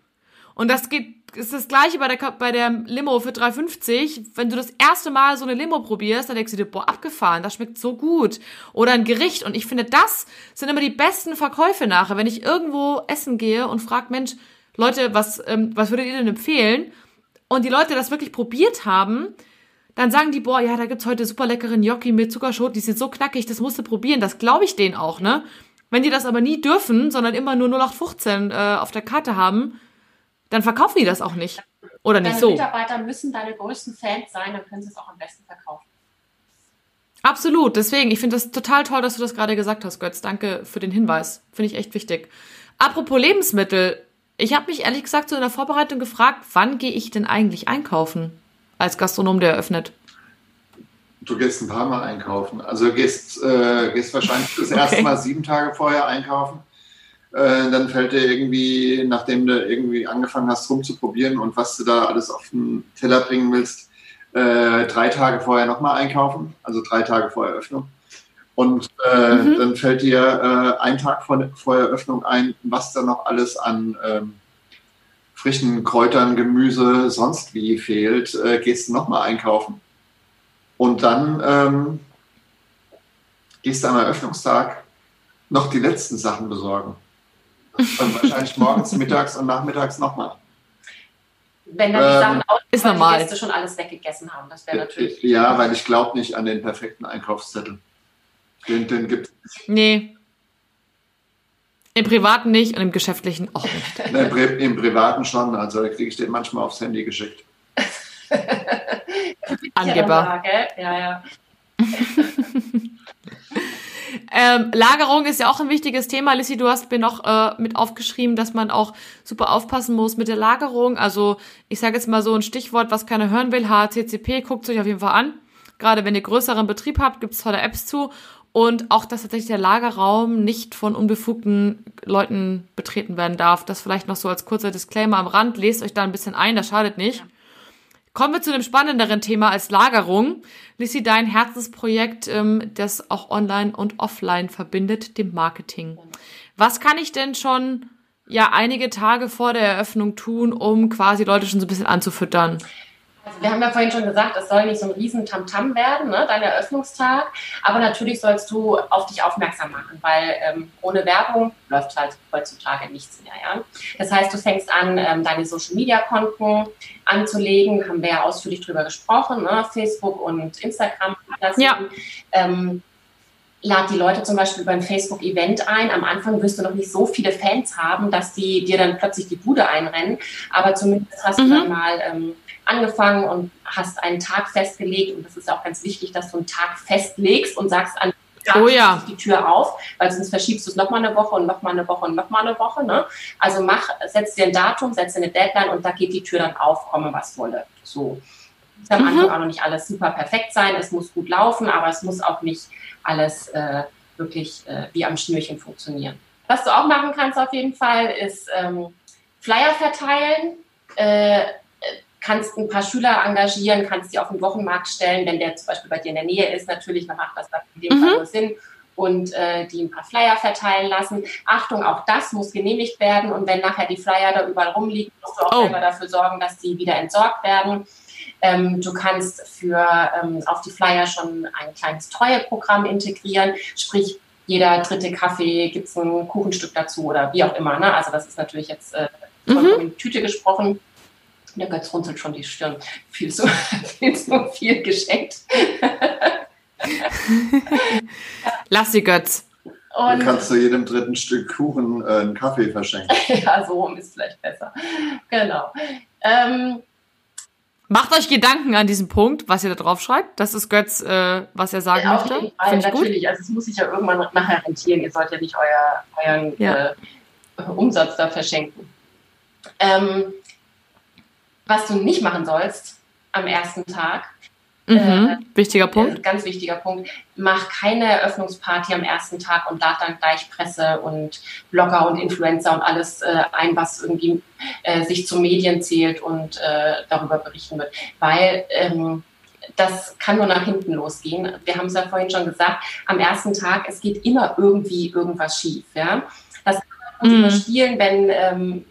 Und das geht, ist das gleiche bei der, bei der Limo für 3,50. Wenn du das erste Mal so eine Limo probierst, dann denkst du dir, boah, abgefahren, das schmeckt so gut. Oder ein Gericht. Und ich finde, das sind immer die besten Verkäufe nachher. Wenn ich irgendwo essen gehe und frage, Mensch, Leute, was, ähm, was würdet ihr denn empfehlen? Und die Leute das wirklich probiert haben, dann sagen die, boah, ja, da gibt's heute super leckere Gnocchi mit Zuckerschot, die sind so knackig, das musst du probieren. Das glaube ich denen auch, ne? Wenn die das aber nie dürfen, sondern immer nur 0815 äh, auf der Karte haben, dann verkaufen die das auch nicht. Oder nicht deine so. Mitarbeiter müssen deine größten Fans sein, dann können sie es auch am besten verkaufen. Absolut, deswegen, ich finde das total toll, dass du das gerade gesagt hast, Götz. Danke für den Hinweis. Finde ich echt wichtig. Apropos Lebensmittel, ich habe mich ehrlich gesagt so in der Vorbereitung gefragt, wann gehe ich denn eigentlich einkaufen als Gastronom, der eröffnet? Du gehst ein paar Mal einkaufen. Also gehst, äh, gehst wahrscheinlich das okay. erste Mal sieben Tage vorher einkaufen. Äh, dann fällt dir irgendwie, nachdem du irgendwie angefangen hast rumzuprobieren und was du da alles auf den Teller bringen willst, äh, drei Tage vorher nochmal einkaufen, also drei Tage vor Eröffnung. Und äh, mhm. dann fällt dir äh, ein Tag vor, vor Eröffnung ein, was da noch alles an ähm, frischen Kräutern, Gemüse, sonst wie fehlt, äh, gehst du nochmal einkaufen. Und dann ähm, gehst du am Eröffnungstag noch die letzten Sachen besorgen. Und wahrscheinlich morgens, mittags und nachmittags nochmal. Wenn dann die ähm, Sachen aus ist normal. die Gäste schon alles weggegessen haben, das wäre natürlich. Ja, weil ich glaube nicht an den perfekten Einkaufszettel. Den, den gibt es. Nee. Im Privaten nicht und im Geschäftlichen auch nicht. Nee, Im Privaten schon, also da kriege ich den manchmal aufs Handy geschickt. Angeber. Ja, ja. Ähm, Lagerung ist ja auch ein wichtiges Thema. Lissy, du hast mir noch äh, mit aufgeschrieben, dass man auch super aufpassen muss mit der Lagerung. Also ich sage jetzt mal so ein Stichwort, was keiner hören will, HCCP, guckt euch auf jeden Fall an. Gerade wenn ihr größeren Betrieb habt, gibt es tolle Apps zu. Und auch, dass tatsächlich der Lagerraum nicht von unbefugten Leuten betreten werden darf. Das vielleicht noch so als kurzer Disclaimer am Rand. Lest euch da ein bisschen ein, das schadet nicht. Ja. Kommen wir zu einem spannenderen Thema als Lagerung. Lissi, dein Herzensprojekt, ähm, das auch online und offline verbindet, dem Marketing. Was kann ich denn schon ja einige Tage vor der Eröffnung tun, um quasi Leute schon so ein bisschen anzufüttern? Also wir haben ja vorhin schon gesagt, es soll nicht so ein riesen Tamtam werden, ne, dein Eröffnungstag. Aber natürlich sollst du auf dich aufmerksam machen, weil ähm, ohne Werbung läuft halt heutzutage nichts mehr. Ja? Das heißt, du fängst an, ähm, deine Social-Media-Konten anzulegen. Haben wir ja ausführlich drüber gesprochen, ne? Facebook und Instagram. Ja. Ähm, lad die Leute zum Beispiel beim Facebook-Event ein. Am Anfang wirst du noch nicht so viele Fans haben, dass die dir dann plötzlich die Bude einrennen. Aber zumindest hast mhm. du dann mal ähm, angefangen und hast einen Tag festgelegt. Und das ist auch ganz wichtig, dass du einen Tag festlegst und sagst, an oh ja. die Tür auf, weil sonst verschiebst du es nochmal eine Woche und nochmal eine Woche und nochmal eine Woche. Ne? Also mach, setz dir ein Datum, setz dir eine Deadline und da geht die Tür dann auf, komme was wolle. So. Es muss am mhm. Anfang auch noch nicht alles super perfekt sein, es muss gut laufen, aber es muss auch nicht alles äh, wirklich äh, wie am Schnürchen funktionieren. Was du auch machen kannst auf jeden Fall, ist ähm, Flyer verteilen. Äh, kannst ein paar Schüler engagieren, kannst sie auf den Wochenmarkt stellen, wenn der zum Beispiel bei dir in der Nähe ist, natürlich, dann macht das in dem mhm. Fall nur Sinn und äh, die ein paar Flyer verteilen lassen. Achtung, auch das muss genehmigt werden und wenn nachher die Flyer da überall rumliegen, musst du auch oh. selber dafür sorgen, dass die wieder entsorgt werden. Ähm, du kannst für ähm, auf die Flyer schon ein kleines Treueprogramm integrieren, sprich jeder dritte Kaffee gibt es ein Kuchenstück dazu oder wie auch immer. Ne? Also das ist natürlich jetzt äh, von mhm. Tüte gesprochen. Der Götz runzelt schon die Stirn. Viel zu viel, zu viel geschenkt. Lass sie, Götz. Und du kannst zu jedem dritten Stück Kuchen äh, einen Kaffee verschenken. ja, so rum ist vielleicht besser. Genau. Ähm, Macht euch Gedanken an diesem Punkt, was ihr da drauf schreibt. Das ist Götz, äh, was er sagen ja, möchte. Fall, natürlich. Gut. Also es muss sich ja irgendwann nachher rentieren. Ihr sollt ja nicht euer, euren ja. äh, Umsatz da verschenken. Ähm, was du nicht machen sollst am ersten Tag. Mhm, äh, wichtiger Punkt. Ganz wichtiger Punkt. Mach keine Eröffnungsparty am ersten Tag und lad dann gleich Presse und Blogger und Influencer und alles äh, ein, was irgendwie äh, sich zu Medien zählt und äh, darüber berichten wird. Weil ähm, das kann nur nach hinten losgehen. Wir haben es ja vorhin schon gesagt, am ersten Tag, es geht immer irgendwie irgendwas schief. Ja? Das kann man mhm. überspielen, wenn ähm,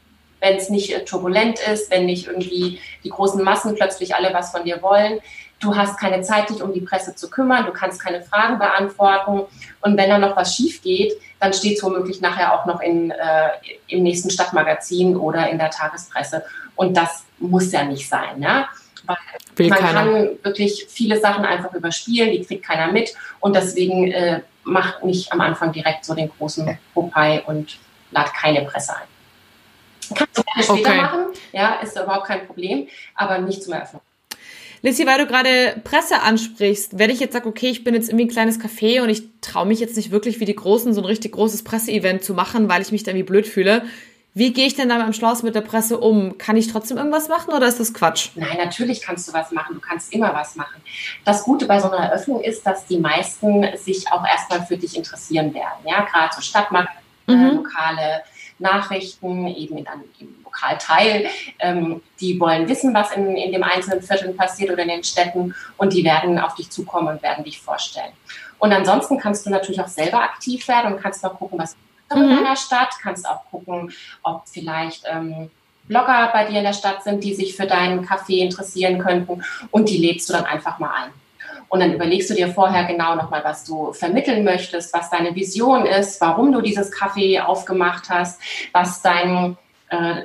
wenn es nicht äh, turbulent ist, wenn nicht irgendwie die großen Massen plötzlich alle was von dir wollen. Du hast keine Zeit, dich um die Presse zu kümmern, du kannst keine Fragen beantworten. Und wenn da noch was schief geht, dann steht es womöglich nachher auch noch in, äh, im nächsten Stadtmagazin oder in der Tagespresse. Und das muss ja nicht sein. Ja? Weil man keiner. kann wirklich viele Sachen einfach überspielen, die kriegt keiner mit. Und deswegen äh, macht nicht am Anfang direkt so den großen Popeye und lad keine Presse ein. Kannst du gerne später okay. machen, ja, ist überhaupt kein Problem, aber nicht zum Eröffnung. Lissy, weil du gerade Presse ansprichst, wenn ich jetzt sage, okay, ich bin jetzt irgendwie ein kleines Café und ich traue mich jetzt nicht wirklich wie die Großen so ein richtig großes Presseevent zu machen, weil ich mich da irgendwie blöd fühle. Wie gehe ich denn dann am Schluss mit der Presse um? Kann ich trotzdem irgendwas machen oder ist das Quatsch? Nein, natürlich kannst du was machen. Du kannst immer was machen. Das Gute bei so einer Eröffnung ist, dass die meisten sich auch erstmal für dich interessieren werden. Ja, gerade so Stadtmarkt, mhm. Lokale, Nachrichten, eben in einem Lokal teil. Ähm, die wollen wissen, was in, in dem einzelnen Viertel passiert oder in den Städten und die werden auf dich zukommen und werden dich vorstellen. Und ansonsten kannst du natürlich auch selber aktiv werden und kannst noch gucken, was mhm. in deiner Stadt, kannst auch gucken, ob vielleicht ähm, Blogger bei dir in der Stadt sind, die sich für deinen Kaffee interessieren könnten und die lädst du dann einfach mal ein. Und dann überlegst du dir vorher genau nochmal, was du vermitteln möchtest, was deine Vision ist, warum du dieses Kaffee aufgemacht hast, was dein äh,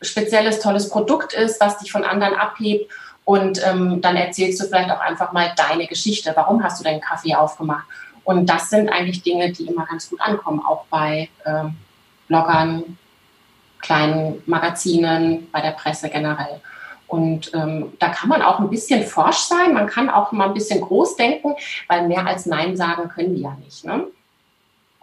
spezielles, tolles Produkt ist, was dich von anderen abhebt. Und ähm, dann erzählst du vielleicht auch einfach mal deine Geschichte. Warum hast du deinen Kaffee aufgemacht? Und das sind eigentlich Dinge, die immer ganz gut ankommen, auch bei ähm, Bloggern, kleinen Magazinen, bei der Presse generell. Und ähm, da kann man auch ein bisschen forsch sein, man kann auch mal ein bisschen groß denken, weil mehr als Nein sagen können die ja nicht. Ne?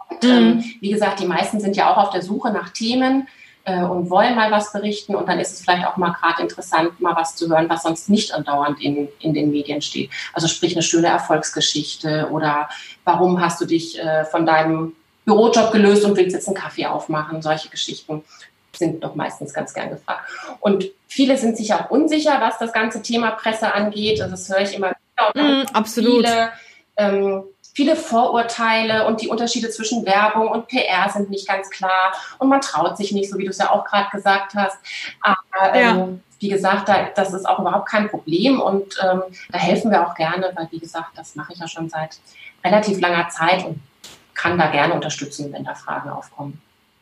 Und, ähm, mhm. wie gesagt, die meisten sind ja auch auf der Suche nach Themen äh, und wollen mal was berichten. Und dann ist es vielleicht auch mal gerade interessant, mal was zu hören, was sonst nicht andauernd in, in den Medien steht. Also sprich eine schöne Erfolgsgeschichte oder warum hast du dich äh, von deinem Bürojob gelöst und willst jetzt einen Kaffee aufmachen, solche Geschichten sind doch meistens ganz gern gefragt. Und viele sind sich auch unsicher, was das ganze Thema Presse angeht. Also das höre ich immer wieder. Mm, absolut. Viele, ähm, viele Vorurteile und die Unterschiede zwischen Werbung und PR sind nicht ganz klar. Und man traut sich nicht, so wie du es ja auch gerade gesagt hast. Aber ähm, ja. wie gesagt, da, das ist auch überhaupt kein Problem. Und ähm, da helfen wir auch gerne, weil wie gesagt, das mache ich ja schon seit relativ langer Zeit und kann da gerne unterstützen, wenn da Fragen aufkommen.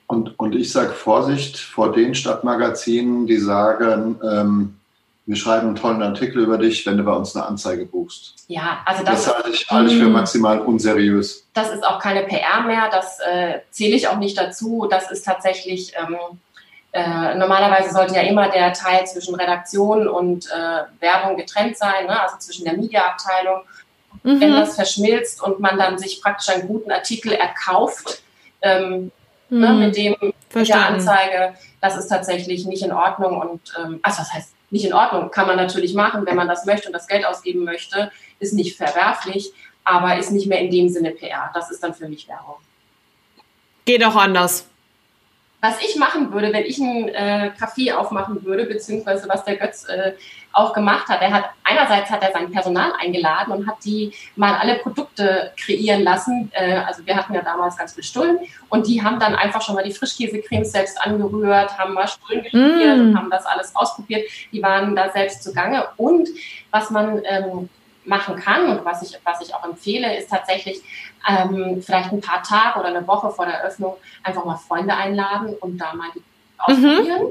Und, und ich sage Vorsicht vor den Stadtmagazinen, die sagen, ähm, wir schreiben einen tollen Artikel über dich, wenn du bei uns eine Anzeige buchst. Ja, also das, das halte ich, halte ich für mm. maximal unseriös. Das ist auch keine PR mehr, das äh, zähle ich auch nicht dazu. Das ist tatsächlich, ähm, äh, normalerweise sollte ja immer der Teil zwischen Redaktion und äh, Werbung getrennt sein, ne? also zwischen der Mediaabteilung. Mhm. Wenn das verschmilzt und man dann sich praktisch einen guten Artikel erkauft, ähm, mhm. ne, mit dem mit der Anzeige. Das ist tatsächlich nicht in Ordnung und ähm, also was heißt nicht in Ordnung? Kann man natürlich machen, wenn man das möchte und das Geld ausgeben möchte, ist nicht verwerflich, aber ist nicht mehr in dem Sinne PR. Das ist dann für mich Werbung. Geht auch anders. Was ich machen würde, wenn ich einen äh, Café aufmachen würde, beziehungsweise was der Götz äh, auch gemacht hat, er hat einerseits hat er sein Personal eingeladen und hat die mal alle Produkte kreieren lassen. Äh, also wir hatten ja damals ganz viel Stullen und die haben dann einfach schon mal die Frischkäsecremes selbst angerührt, haben mal Stullen gespielt mm. und haben das alles ausprobiert. Die waren da selbst zugange und was man ähm, machen kann und was ich, was ich auch empfehle, ist tatsächlich ähm, vielleicht ein paar Tage oder eine Woche vor der Öffnung einfach mal Freunde einladen und da mal die ausprobieren.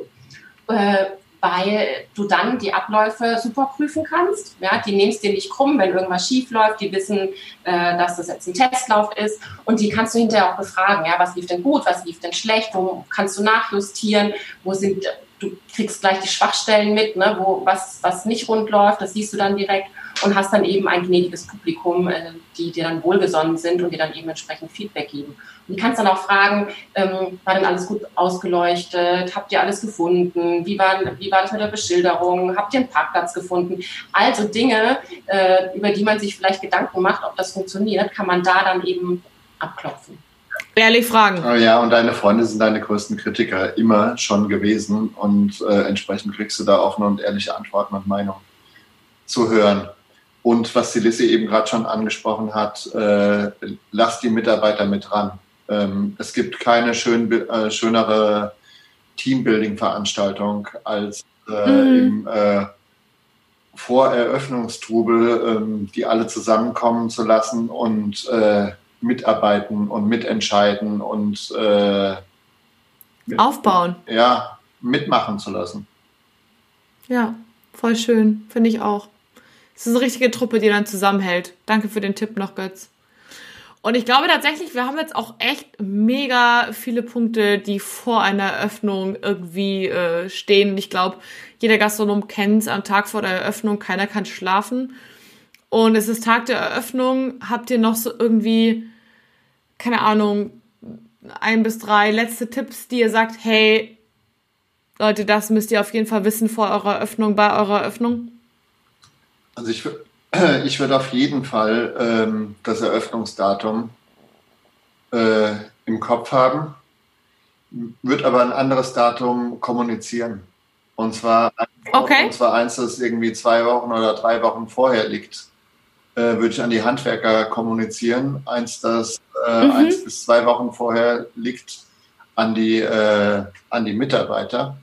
Mhm. Äh, weil du dann die Abläufe super prüfen kannst. Ja, die nimmst dir nicht krumm, wenn irgendwas schief läuft. Die wissen, äh, dass das jetzt ein Testlauf ist und die kannst du hinterher auch befragen. Ja, was lief denn gut, was lief denn schlecht, wo kannst du nachjustieren, wo sind, du kriegst gleich die Schwachstellen mit, ne, wo was, was nicht rund läuft, das siehst du dann direkt und hast dann eben ein gnädiges Publikum, äh, die dir dann wohlgesonnen sind und dir dann eben entsprechend Feedback geben. Und du kannst dann auch fragen, ähm, war denn alles gut ausgeleuchtet? Habt ihr alles gefunden? Wie war, wie war das mit der Beschilderung? Habt ihr einen Parkplatz gefunden? Also Dinge, äh, über die man sich vielleicht Gedanken macht, ob das funktioniert, kann man da dann eben abklopfen. Ehrlich fragen. Oh ja, und deine Freunde sind deine größten Kritiker immer schon gewesen und äh, entsprechend kriegst du da offene und ehrliche Antworten und Meinungen zu hören. Und was die Lissy eben gerade schon angesprochen hat, äh, lass die Mitarbeiter mit ran. Ähm, es gibt keine schön, äh, schönere Teambuilding-Veranstaltung als äh, mhm. im äh, Voreröffnungstrubel, ähm, die alle zusammenkommen zu lassen und äh, mitarbeiten und mitentscheiden und äh, mit, aufbauen. Ja, mitmachen zu lassen. Ja, voll schön, finde ich auch. Es ist eine richtige Truppe, die dann zusammenhält. Danke für den Tipp noch, Götz. Und ich glaube tatsächlich, wir haben jetzt auch echt mega viele Punkte, die vor einer Eröffnung irgendwie äh, stehen. Ich glaube, jeder Gastronom kennt es am Tag vor der Eröffnung, keiner kann schlafen. Und es ist Tag der Eröffnung. Habt ihr noch so irgendwie, keine Ahnung, ein bis drei letzte Tipps, die ihr sagt, hey, Leute, das müsst ihr auf jeden Fall wissen vor eurer Eröffnung, bei eurer Eröffnung? Also ich, ich würde auf jeden Fall ähm, das Eröffnungsdatum äh, im Kopf haben. würde aber ein anderes Datum kommunizieren. Und zwar, okay. und zwar eins, das irgendwie zwei Wochen oder drei Wochen vorher liegt, äh, würde ich an die Handwerker kommunizieren. Eins, das äh, mhm. eins bis zwei Wochen vorher liegt, an die, äh, an die Mitarbeiter.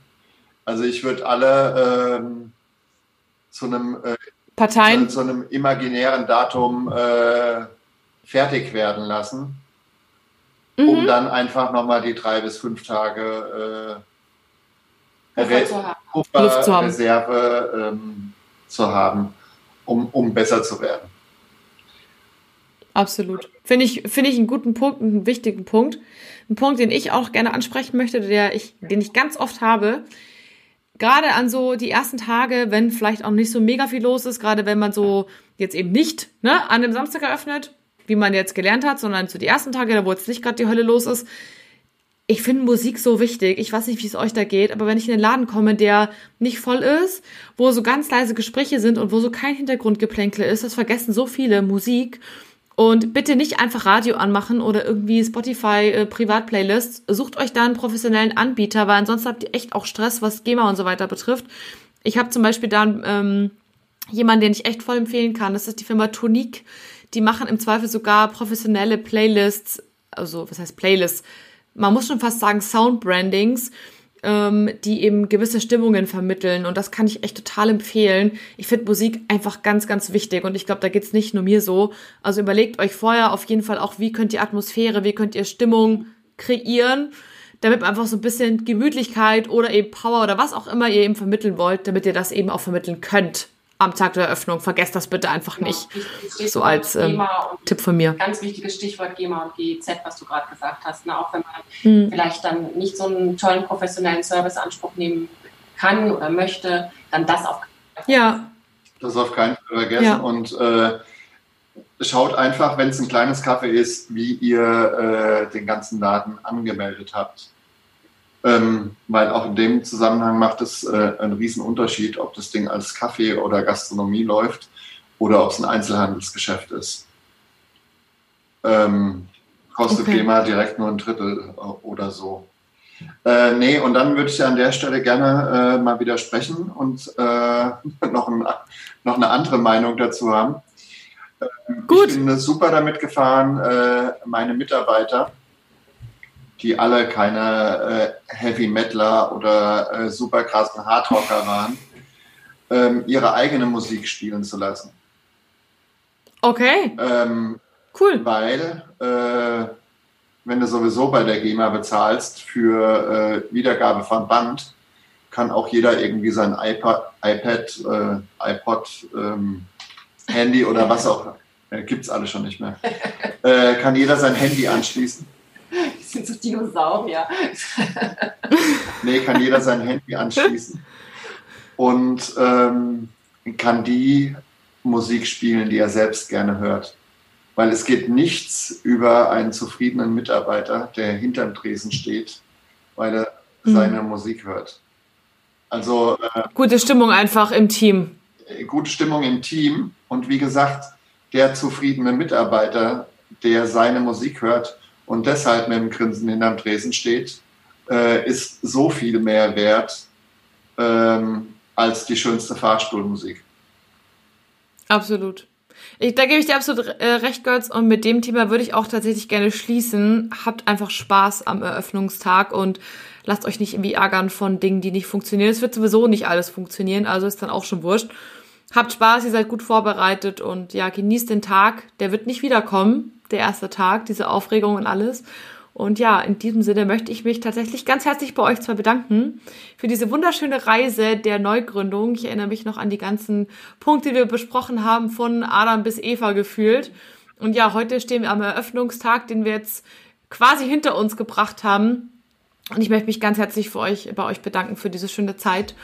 Also ich würde alle ähm, zu einem äh, Parteien. Zu, zu, einem imaginären Datum äh, fertig werden lassen, mhm. um dann einfach nochmal die drei bis fünf Tage äh, Re Puffer, Reserve ähm, zu haben, um, um besser zu werden. Absolut. Finde ich, finde ich einen guten Punkt, einen wichtigen Punkt. Ein Punkt, den ich auch gerne ansprechen möchte, der ich, den ich ganz oft habe, gerade an so die ersten Tage, wenn vielleicht auch nicht so mega viel los ist, gerade wenn man so jetzt eben nicht ne, an dem Samstag eröffnet, wie man jetzt gelernt hat, sondern so die ersten Tage, da wo jetzt nicht gerade die Hölle los ist. Ich finde Musik so wichtig. Ich weiß nicht, wie es euch da geht, aber wenn ich in den Laden komme, der nicht voll ist, wo so ganz leise Gespräche sind und wo so kein Hintergrundgeplänkel ist, das vergessen so viele Musik. Und bitte nicht einfach Radio anmachen oder irgendwie Spotify äh, Privatplaylists. Sucht euch da einen professionellen Anbieter, weil ansonsten habt ihr echt auch Stress, was GEMA und so weiter betrifft. Ich habe zum Beispiel da ähm, jemanden, den ich echt voll empfehlen kann. Das ist die Firma Tonique. Die machen im Zweifel sogar professionelle Playlists, also was heißt Playlists? Man muss schon fast sagen Soundbrandings ähm, die eben gewisse Stimmungen vermitteln. Und das kann ich echt total empfehlen. Ich finde Musik einfach ganz, ganz wichtig. Und ich glaube, da geht's nicht nur mir so. Also überlegt euch vorher auf jeden Fall auch, wie könnt ihr Atmosphäre, wie könnt ihr Stimmung kreieren, damit man einfach so ein bisschen Gemütlichkeit oder eben Power oder was auch immer ihr eben vermitteln wollt, damit ihr das eben auch vermitteln könnt am Tag der Eröffnung. Vergesst das bitte einfach nicht. Ja, so als ähm, Tipp von mir. Ganz wichtiges Stichwort GEMA und GEZ, was du gerade gesagt hast. Ne? Auch wenn man hm. vielleicht dann nicht so einen tollen professionellen Serviceanspruch nehmen kann oder möchte, dann das auf Ja. Das auf keinen Fall vergessen. Ja. Und äh, schaut einfach, wenn es ein kleines Kaffee ist, wie ihr äh, den ganzen Laden angemeldet habt. Ähm, weil auch in dem Zusammenhang macht es äh, einen riesen Unterschied, ob das Ding als Kaffee oder Gastronomie läuft oder ob es ein Einzelhandelsgeschäft ist. Ähm, kostet okay. GEMA direkt nur ein Drittel äh, oder so. Äh, nee, und dann würde ich an der Stelle gerne äh, mal widersprechen und äh, noch, ein, noch eine andere Meinung dazu haben. Ähm, Gut. Ich bin super damit gefahren, äh, meine Mitarbeiter die alle keine äh, Heavy Metaler oder äh, super krassen Hardrocker waren, ähm, ihre eigene Musik spielen zu lassen. Okay. Ähm, cool. Weil, äh, wenn du sowieso bei der GEMA bezahlst für äh, Wiedergabe von Band, kann auch jeder irgendwie sein iPad, iPad äh, iPod, ähm, Handy oder was auch, äh, gibt es alle schon nicht mehr, kann jeder sein Handy anschließen sind so Dinosaurier. nee, kann jeder sein Handy anschließen und ähm, kann die Musik spielen, die er selbst gerne hört. Weil es geht nichts über einen zufriedenen Mitarbeiter, der hinterm Tresen steht, weil er mhm. seine Musik hört. Also äh, gute Stimmung einfach im Team. Gute Stimmung im Team und wie gesagt, der zufriedene Mitarbeiter, der seine Musik hört, und deshalb mit dem Grinsen hinterm Tresen steht, äh, ist so viel mehr wert ähm, als die schönste Fahrstuhlmusik. Absolut. Ich, da gebe ich dir absolut äh, recht, Götz. Und mit dem Thema würde ich auch tatsächlich gerne schließen. Habt einfach Spaß am Eröffnungstag und lasst euch nicht irgendwie ärgern von Dingen, die nicht funktionieren. Es wird sowieso nicht alles funktionieren, also ist dann auch schon wurscht. Habt Spaß, ihr seid gut vorbereitet und ja, genießt den Tag. Der wird nicht wiederkommen der erste Tag, diese Aufregung und alles. Und ja, in diesem Sinne möchte ich mich tatsächlich ganz herzlich bei euch zwei bedanken für diese wunderschöne Reise der Neugründung. Ich erinnere mich noch an die ganzen Punkte, die wir besprochen haben, von Adam bis Eva gefühlt. Und ja, heute stehen wir am Eröffnungstag, den wir jetzt quasi hinter uns gebracht haben. Und ich möchte mich ganz herzlich für euch, bei euch bedanken für diese schöne Zeit.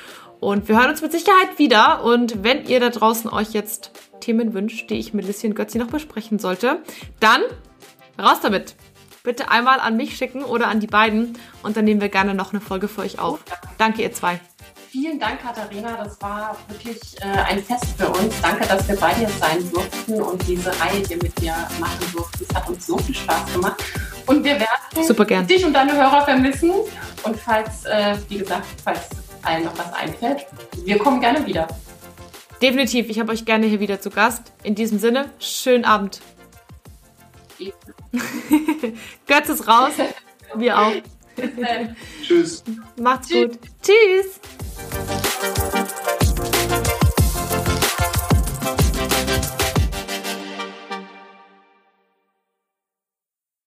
Und wir hören uns mit Sicherheit wieder. Und wenn ihr da draußen euch jetzt Themen wünscht, die ich mit Lissi und Götzi noch besprechen sollte, dann raus damit. Bitte einmal an mich schicken oder an die beiden und dann nehmen wir gerne noch eine Folge für euch auf. Danke, ihr zwei. Vielen Dank, Katharina. Das war wirklich äh, ein Fest für uns. Danke, dass wir bei dir sein durften und diese Reihe hier mit dir machen durften. Es hat uns so viel Spaß gemacht. Und wir werden dich und deine Hörer vermissen. Und falls, äh, wie gesagt, falls allen noch was einfällt, wir kommen gerne wieder. Definitiv, ich habe euch gerne hier wieder zu Gast. In diesem Sinne, schönen Abend. Götz ist raus. Wir auch. Tschüss. Macht's gut. Tschüss.